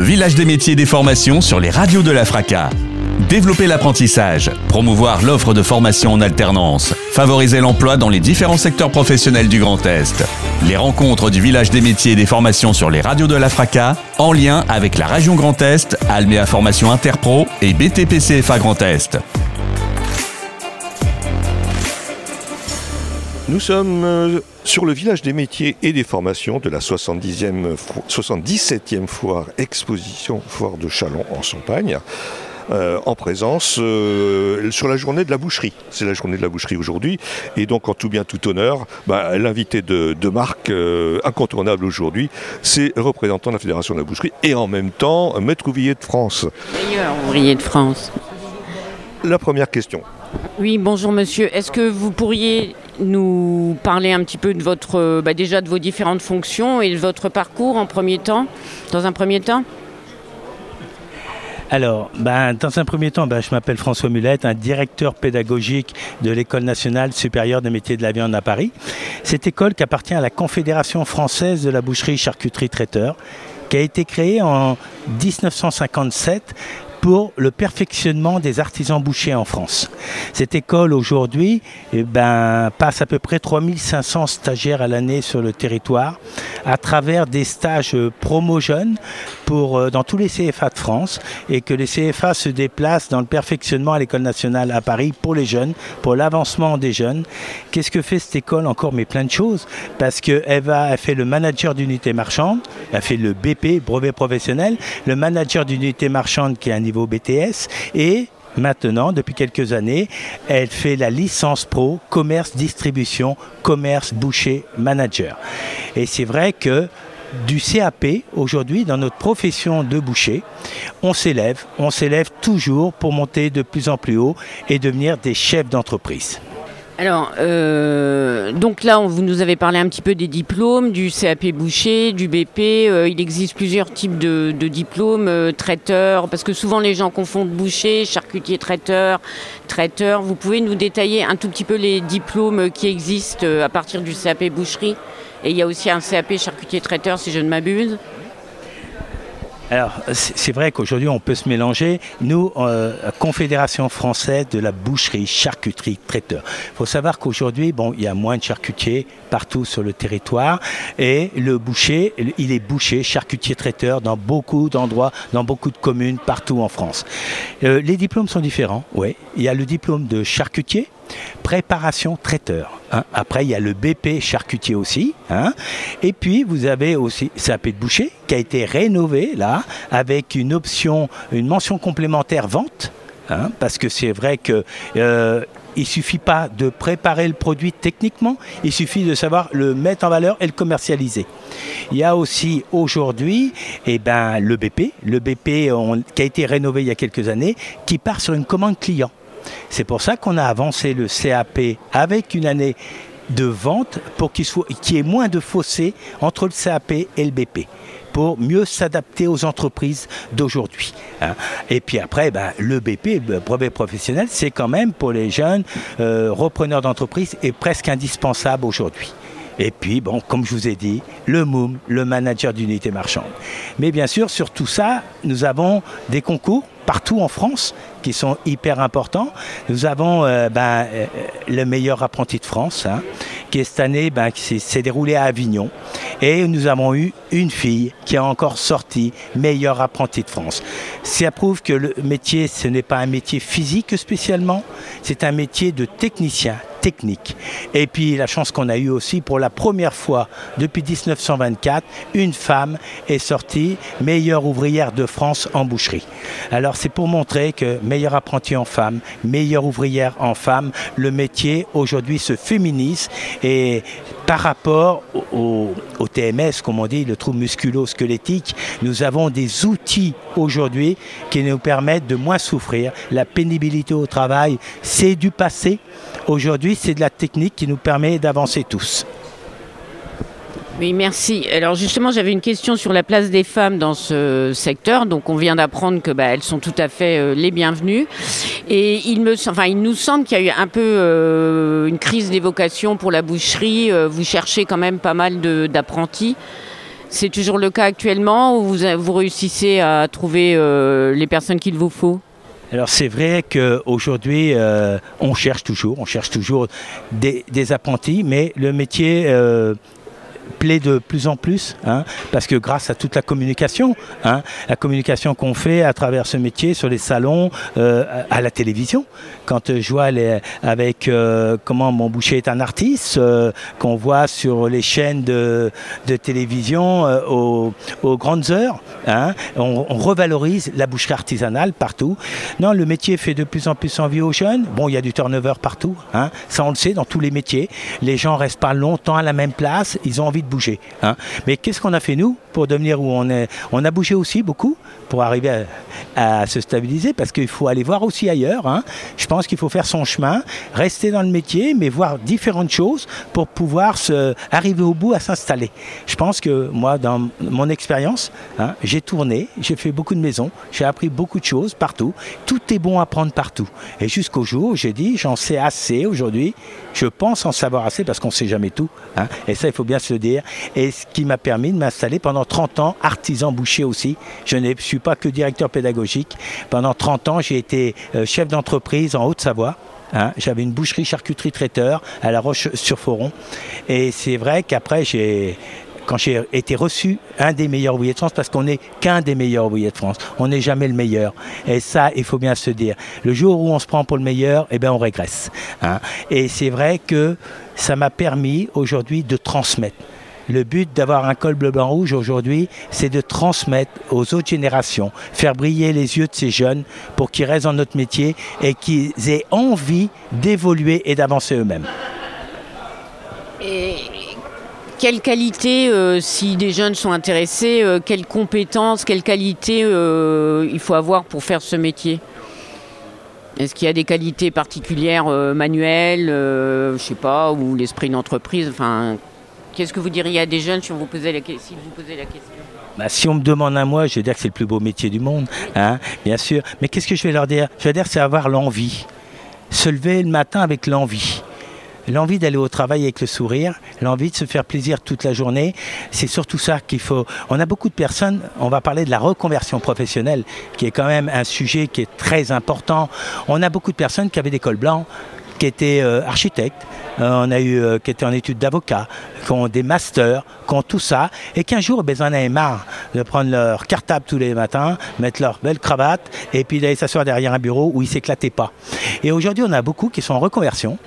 le village des métiers et des formations sur les radios de la FRACA. Développer l'apprentissage, promouvoir l'offre de formation en alternance, favoriser l'emploi dans les différents secteurs professionnels du Grand Est. Les rencontres du village des métiers et des formations sur les radios de la FRACA, en lien avec la région Grand Est, Alméa Formation Interpro et BTPCFA Grand Est. Nous sommes euh, sur le village des métiers et des formations de la 70e, 77e foire exposition foire de Chalon en Champagne. Euh, en présence euh, sur la journée de la boucherie. C'est la journée de la boucherie aujourd'hui. Et donc, en tout bien, tout honneur, bah, l'invité de, marque incontournable aujourd'hui, c'est représentant de la Fédération de la boucherie et en même temps maître ouvrier de France. Meilleur ouvrier de France. La première question. Oui, bonjour monsieur. Est-ce que vous pourriez nous parler un petit peu de votre, euh, bah, déjà de vos différentes fonctions et de votre parcours en premier temps, dans un premier temps alors, ben, dans un premier temps, ben, je m'appelle François Mulette, un directeur pédagogique de l'École nationale supérieure des métiers de la viande à Paris. Cette école qui appartient à la Confédération française de la boucherie charcuterie traiteur, qui a été créée en 1957 pour le perfectionnement des artisans bouchers en France. Cette école aujourd'hui eh ben, passe à peu près 3500 stagiaires à l'année sur le territoire à travers des stages promo jeunes euh, dans tous les CFA de France et que les CFA se déplacent dans le perfectionnement à l'école nationale à Paris pour les jeunes, pour l'avancement des jeunes. Qu'est-ce que fait cette école encore Mais plein de choses parce qu'elle fait le manager d'unité marchande, elle fait le BP, brevet professionnel, le manager d'unité marchande qui est un niveau BTS et Maintenant, depuis quelques années, elle fait la licence pro commerce distribution, commerce boucher manager. Et c'est vrai que du CAP aujourd'hui dans notre profession de boucher, on s'élève, on s'élève toujours pour monter de plus en plus haut et devenir des chefs d'entreprise. Alors, euh, donc là, vous nous avez parlé un petit peu des diplômes, du CAP boucher, du BP. Euh, il existe plusieurs types de, diplômes, euh, traiteur, parce que souvent les gens confondent boucher, charcutier traiteur, traiteur. Vous pouvez nous détailler un tout petit peu les diplômes qui existent à partir du CAP boucherie? Et il y a aussi un CAP charcutier traiteur, si je ne m'abuse. Alors, c'est vrai qu'aujourd'hui, on peut se mélanger. Nous, euh, Confédération française de la boucherie, charcuterie, traiteur. Il faut savoir qu'aujourd'hui, bon, il y a moins de charcutiers partout sur le territoire. Et le boucher, il est boucher, charcutier, traiteur dans beaucoup d'endroits, dans beaucoup de communes, partout en France. Euh, les diplômes sont différents, oui. Il y a le diplôme de charcutier, préparation traiteur. Hein. Après, il y a le BP charcutier aussi. Hein. Et puis, vous avez aussi CAP de boucher qui a été rénové là avec une option, une mention complémentaire vente. Hein, parce que c'est vrai que euh, il suffit pas de préparer le produit techniquement, il suffit de savoir le mettre en valeur et le commercialiser. Il y a aussi aujourd'hui eh ben, le BP, le BP qui a été rénové il y a quelques années, qui part sur une commande client. C'est pour ça qu'on a avancé le CAP avec une année de vente pour qu'il y ait moins de fossé entre le CAP et le BP pour mieux s'adapter aux entreprises d'aujourd'hui. Hein. Et puis après, ben, le BP, brevet professionnel, c'est quand même pour les jeunes euh, repreneurs d'entreprise est presque indispensable aujourd'hui. Et puis, comme je vous ai dit, le MOOM, le manager d'unité marchande. Mais bien sûr, sur tout ça, nous avons des concours partout en France qui sont hyper importants. Nous avons euh, ben, euh, le meilleur apprenti de France, hein, qui cette année ben, s'est déroulé à Avignon. Et nous avons eu une fille qui a encore sorti meilleur apprenti de France. Ça prouve que le métier, ce n'est pas un métier physique spécialement, c'est un métier de technicien, technique. Et puis la chance qu'on a eue aussi, pour la première fois depuis 1924, une femme est sortie meilleure ouvrière de France en boucherie. Alors c'est pour montrer que meilleure apprentie en femme, meilleure ouvrière en femme, le métier aujourd'hui se féminise et par rapport au, TMS, comme on dit, le trouble musculo-squelettique, nous avons des outils aujourd'hui qui nous permettent de moins souffrir. La pénibilité au travail, c'est du passé. Aujourd'hui, c'est de la technique qui nous permet d'avancer tous. Oui, merci. Alors justement, j'avais une question sur la place des femmes dans ce secteur. Donc on vient d'apprendre que bah, elles sont tout à fait euh, les bienvenues. Et il me, enfin, il nous semble qu'il y a eu un peu euh, une crise d'évocation pour la boucherie. Euh, vous cherchez quand même pas mal d'apprentis. C'est toujours le cas actuellement ou vous, réussissez à trouver les personnes qu'il vous faut? Alors c'est vrai qu'aujourd'hui, on cherche toujours, on cherche toujours des, apprentis, mais le métier plaît de plus en plus, hein, parce que grâce à toute la communication, hein, la communication qu'on fait à travers ce métier sur les salons, euh, à la télévision, quand je vois les, avec euh, comment mon boucher est un artiste, euh, qu'on voit sur les chaînes de, télévision aux, grandes heures, hein, on, revalorise la boucherie artisanale partout. Non, le métier fait de plus en plus envie aux jeunes. Bon, il y a du turnover partout, ça on le sait dans tous les métiers. Les gens restent pas longtemps à la même place, ils ont envie de bouger. Hein. Mais qu'est-ce qu'on a fait nous pour devenir où on est? On a bougé aussi beaucoup pour arriver à, se stabiliser parce qu'il faut aller voir aussi ailleurs. Hein. Je pense qu'il faut faire son chemin, rester dans le métier, mais voir différentes choses pour pouvoir se, arriver au bout à s'installer. Je pense que moi, dans mon expérience, hein, j'ai tourné, j'ai fait beaucoup de maisons, j'ai appris beaucoup de choses partout. Tout est bon à prendre partout. Et jusqu'au jour où j'ai dit, j'en sais assez aujourd'hui, je pense en savoir assez parce qu'on ne sait jamais tout. Et ça, il faut bien se le dire et ce qui m'a permis de m'installer pendant 30 ans, artisan boucher aussi. Je ne suis pas que directeur pédagogique. Pendant 30 ans, j'ai été euh, chef d'entreprise en Haute-Savoie. Hein. J'avais une boucherie charcuterie traiteur à La Roche-sur-Foron. Et c'est vrai qu'après, quand j'ai été reçu un des meilleurs ouvriers de France, parce qu'on n'est qu'un des meilleurs ouvriers de France. On n'est jamais le meilleur. Et ça, il faut bien se dire. Le jour où on se prend pour le meilleur, eh bien, on régresse. Hein. Et c'est vrai que ça m'a permis aujourd'hui de transmettre. Le but d'avoir un col bleu blanc rouge aujourd'hui, c'est de transmettre aux autres générations, faire briller les yeux de ces jeunes pour qu'ils restent dans notre métier et qu'ils aient envie d'évoluer et d'avancer eux-mêmes. Et quelles qualités, euh, si des jeunes sont intéressés, euh, quelles compétences, quelles qualités euh, il faut avoir pour faire ce métier? Est-ce qu'il y a des qualités particulières manuelles, je sais pas, ou l'esprit d'entreprise Qu'est-ce que vous diriez à des jeunes si, on vous posait la, si vous posez la question? Bah, si on me demande à moi, je vais dire que c'est le plus beau métier du monde, hein, bien sûr. Mais qu'est-ce que je vais leur dire? Je vais dire c'est avoir l'envie. Se lever le matin avec l'envie. L'envie d'aller au travail avec le sourire, l'envie de se faire plaisir toute la journée, c'est surtout ça qu'il faut. On a beaucoup de personnes, on va parler de la reconversion professionnelle, qui est quand même un sujet qui est très important. On a beaucoup de personnes qui avaient des cols blancs, qui étaient euh, architectes, euh, on a eu euh, qui étaient en études d'avocat, qui ont des masters, qui ont tout ça, et qu'un jour, ben, ils en avaient marre de prendre leur cartable tous les matins, mettre leur belle cravate, et puis d'aller s'asseoir derrière un bureau où ils s'éclataient pas. Et aujourd'hui, on a beaucoup qui sont en reconversion,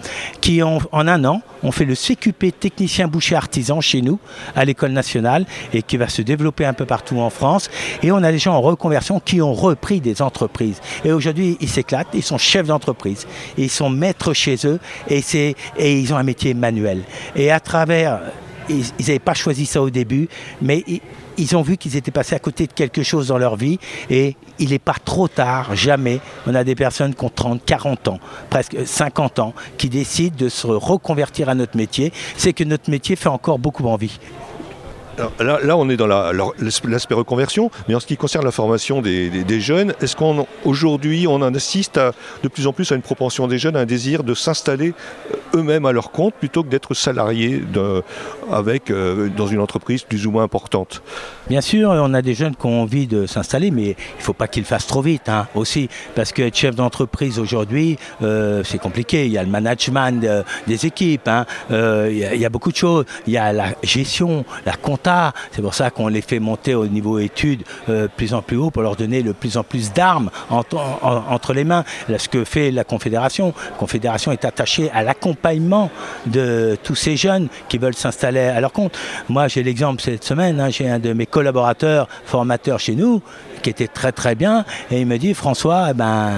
qui ont, en un an, ont fait le CQP technicien boucher artisan chez nous, à l'école nationale, et qui va se développer un peu partout en France. Et on a des gens en reconversion qui ont repris des entreprises. Et aujourd'hui, ils s'éclatent, ils sont chefs d'entreprise, ils sont maîtres chez eux, et, et ils ont un métier manuel. Et à travers ils n'avaient pas choisi ça au début, mais ils, ont vu qu'ils étaient passés à côté de quelque chose dans leur vie et il n'est pas trop tard, jamais. On a des personnes qui ont 30, 40 ans, presque 50 ans, qui décident de se reconvertir à notre métier. C'est que notre métier fait encore beaucoup envie. Là, on est dans l'aspect reconversion, mais en ce qui concerne la formation des, jeunes, est-ce qu'aujourd'hui on, en assiste de plus en plus à une propension des jeunes, à un désir de s'installer euh, eux-mêmes à leur compte plutôt que d'être salariés avec, euh, dans une entreprise plus ou moins importante Bien sûr, on a des jeunes qui ont envie de s'installer, mais il ne faut pas qu'ils fassent trop vite hein, aussi, parce que être chef d'entreprise aujourd'hui, euh, c'est compliqué. Il y a le management des équipes, hein. il, y a, beaucoup de choses. Il y a la gestion, la comptabilité c'est pour ça qu'on les fait monter au niveau études euh, plus en plus haut pour leur donner de plus en plus d'armes entre, les mains. ce que fait la Confédération. La Confédération est attachée à l'accompagnement de tous ces jeunes qui veulent s'installer à leur compte. Moi, j'ai l'exemple cette semaine, hein, j'ai un de mes collaborateurs formateurs chez nous qui était très très bien et il me dit François, eh ben,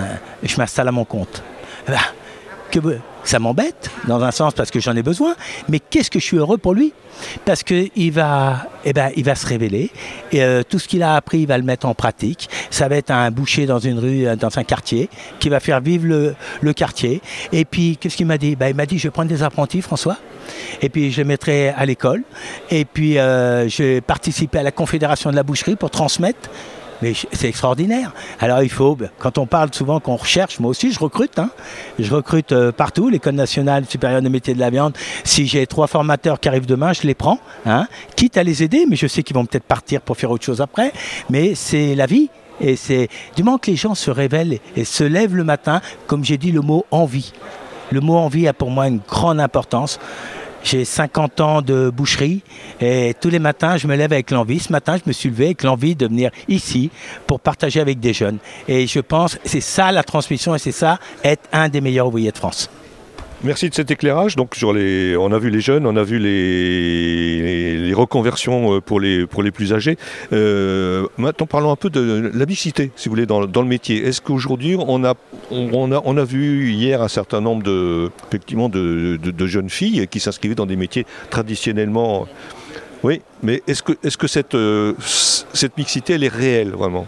je m'installe à mon compte. Eh ben, ça m'embête, dans un sens, parce que j'en ai besoin, mais qu'est-ce que je suis heureux pour lui? Parce qu'il va, eh ben, va se révéler, et euh, tout ce qu'il a appris, il va le mettre en pratique. Ça va être un boucher dans une rue, euh, dans un quartier, qui va faire vivre le, quartier. Et puis, qu'est-ce qu'il m'a dit? Ben, Il m'a dit, je vais prendre des apprentis, François, et puis je les mettrai à l'école, et puis euh, je vais participer à la Confédération de la boucherie pour transmettre mais c'est extraordinaire. Alors il faut, ben, quand on parle souvent qu'on recherche, moi aussi je recrute. Hein. Je recrute euh, partout, l'École nationale supérieure des métiers de la viande. Si j'ai trois formateurs qui arrivent demain, je les prends, hein, quitte à les aider, mais je sais qu'ils vont peut-être partir pour faire autre chose après. Mais c'est la vie. Et c'est du moment que les gens se révèlent et se lèvent le matin, comme j'ai dit le mot envie. Le mot envie a pour moi une grande importance. J'ai 50 ans de boucherie et tous les matins, je me lève avec l'envie. Ce matin, je me suis levé avec l'envie de venir ici pour partager avec des jeunes. Et je pense c'est ça la transmission et c'est ça être un des meilleurs ouvriers de France. Merci de cet éclairage. Donc on a vu les jeunes, on a vu les, reconversions euh, pour les, plus âgés. Euh, maintenant, parlons un peu de la mixité, si vous voulez, dans, le métier. Est-ce qu'aujourd'hui, on a, vu hier un certain nombre de, jeunes filles qui s'inscrivaient dans des métiers traditionnellement? Oui, mais est-ce que, est -ce que cette, euh, cette mixité, elle est réelle vraiment?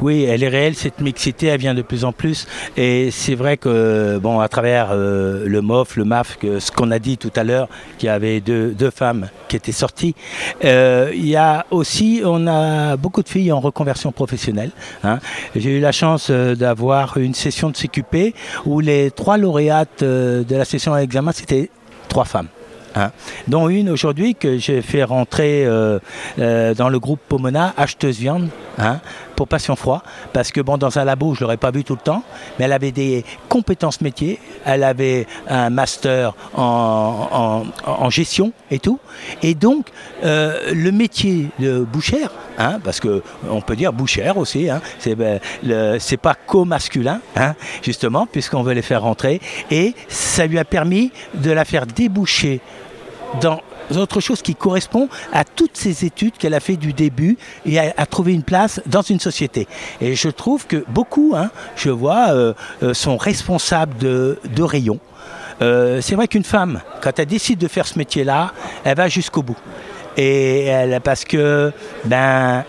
Oui, elle est réelle, cette mixité, elle vient de plus en plus. Et c'est vrai que, bon, à travers euh, le MOF, le MAF, ce qu'on a dit tout à l'heure, qu'il y avait deux, femmes qui étaient sorties, euh, il y a aussi, on a beaucoup de filles en reconversion professionnelle. Hein. J'ai eu la chance euh, d'avoir une session de CQP où les trois lauréates de la session à l'examen, c'était trois femmes. Hein. dont une aujourd'hui que j'ai fait rentrer dans le groupe Pomona, acheteuse viande, hein, pour Passion Froid, parce que bon, dans un labo, je ne l'aurais pas vu tout le temps, mais elle avait des compétences métiers, elle avait un master en, gestion et tout. Et donc, euh, le métier de bouchère, hein, parce qu'on peut dire bouchère aussi, hein, c'est ben, pas co-masculin, hein, justement, puisqu'on veut les faire rentrer, et ça lui a permis de la faire déboucher dans autre chose qui correspond à toutes ces études qu'elle a fait du début et à, trouver une place dans une société. Et je trouve que beaucoup, hein, je vois, euh, euh, sont responsables de, rayons. Euh, c'est vrai qu'une femme, quand elle décide de faire ce métier-là, elle va jusqu'au bout. Et elle, parce que ben,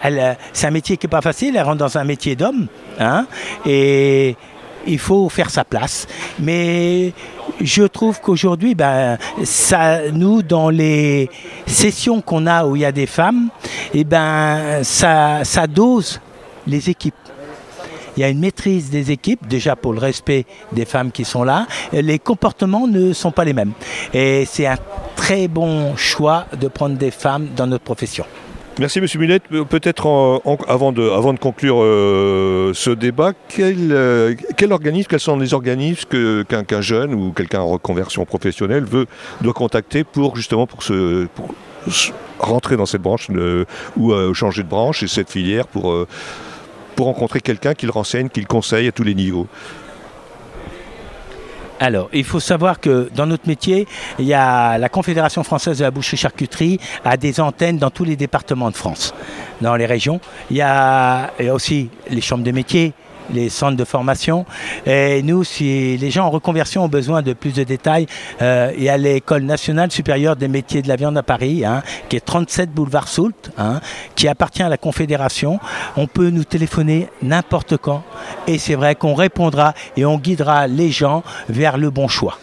c'est un métier qui n'est pas facile, elle rentre dans un métier d'homme. Hein, et il faut faire sa place. Mais je trouve qu'aujourd'hui, ben, ça, nous, dans les sessions qu'on a où il y a des femmes, eh ben, ça dose les équipes. Il y a une maîtrise des équipes, déjà pour le respect des femmes qui sont là. Les comportements ne sont pas les mêmes. Et c'est un très bon choix de prendre des femmes dans notre profession. Merci Monsieur Mulette. Euh, peut-être avant, de, avant de conclure euh, ce débat, euh, quel, organisme, quels sont les organismes qu'un jeune ou quelqu'un en reconversion professionnelle veut, doit contacter pour justement pour se, rentrer dans cette branche ou changer de branche et cette filière pour, pour rencontrer quelqu'un qui le renseigne, qui le conseille à tous les niveaux? Alors, il faut savoir que dans notre métier, il y a la Confédération française de la boucherie-charcuterie a des antennes dans tous les départements de France, dans les régions. Il y a, il y a aussi les chambres de métiers, les centres de formation. Et nous, si les gens en reconversion ont besoin de plus de détails, euh, il y a l'École nationale supérieure des métiers de la viande à Paris, hein, qui est 37 boulevard Soult, hein, qui appartient à la Confédération. On peut nous téléphoner n'importe quand et c'est vrai qu'on répondra et on guidera les gens vers le bon choix.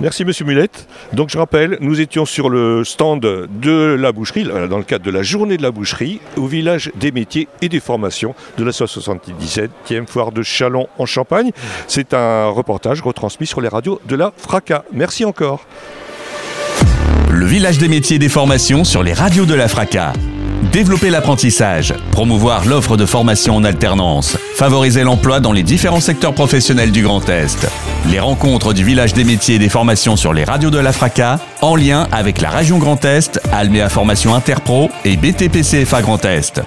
Merci Monsieur Mulette. Donc je rappelle, nous étions sur le stand de la boucherie, dans le cadre de la journée de la boucherie, au village des métiers et des formations de la 77e foire de Chalon en Champagne. C'est un reportage retransmis sur les radios de la FRACA. Merci encore. Le village des métiers et des formations sur les radios de la FRACA. Développer l'apprentissage, promouvoir l'offre de formation en alternance, favoriser l'emploi dans les différents secteurs professionnels du Grand Est. Les rencontres du village des métiers et des formations sur les radios de la FRACA, en lien avec la région Grand Est, Alméa Formation Interpro et BTPCFA Grand Est.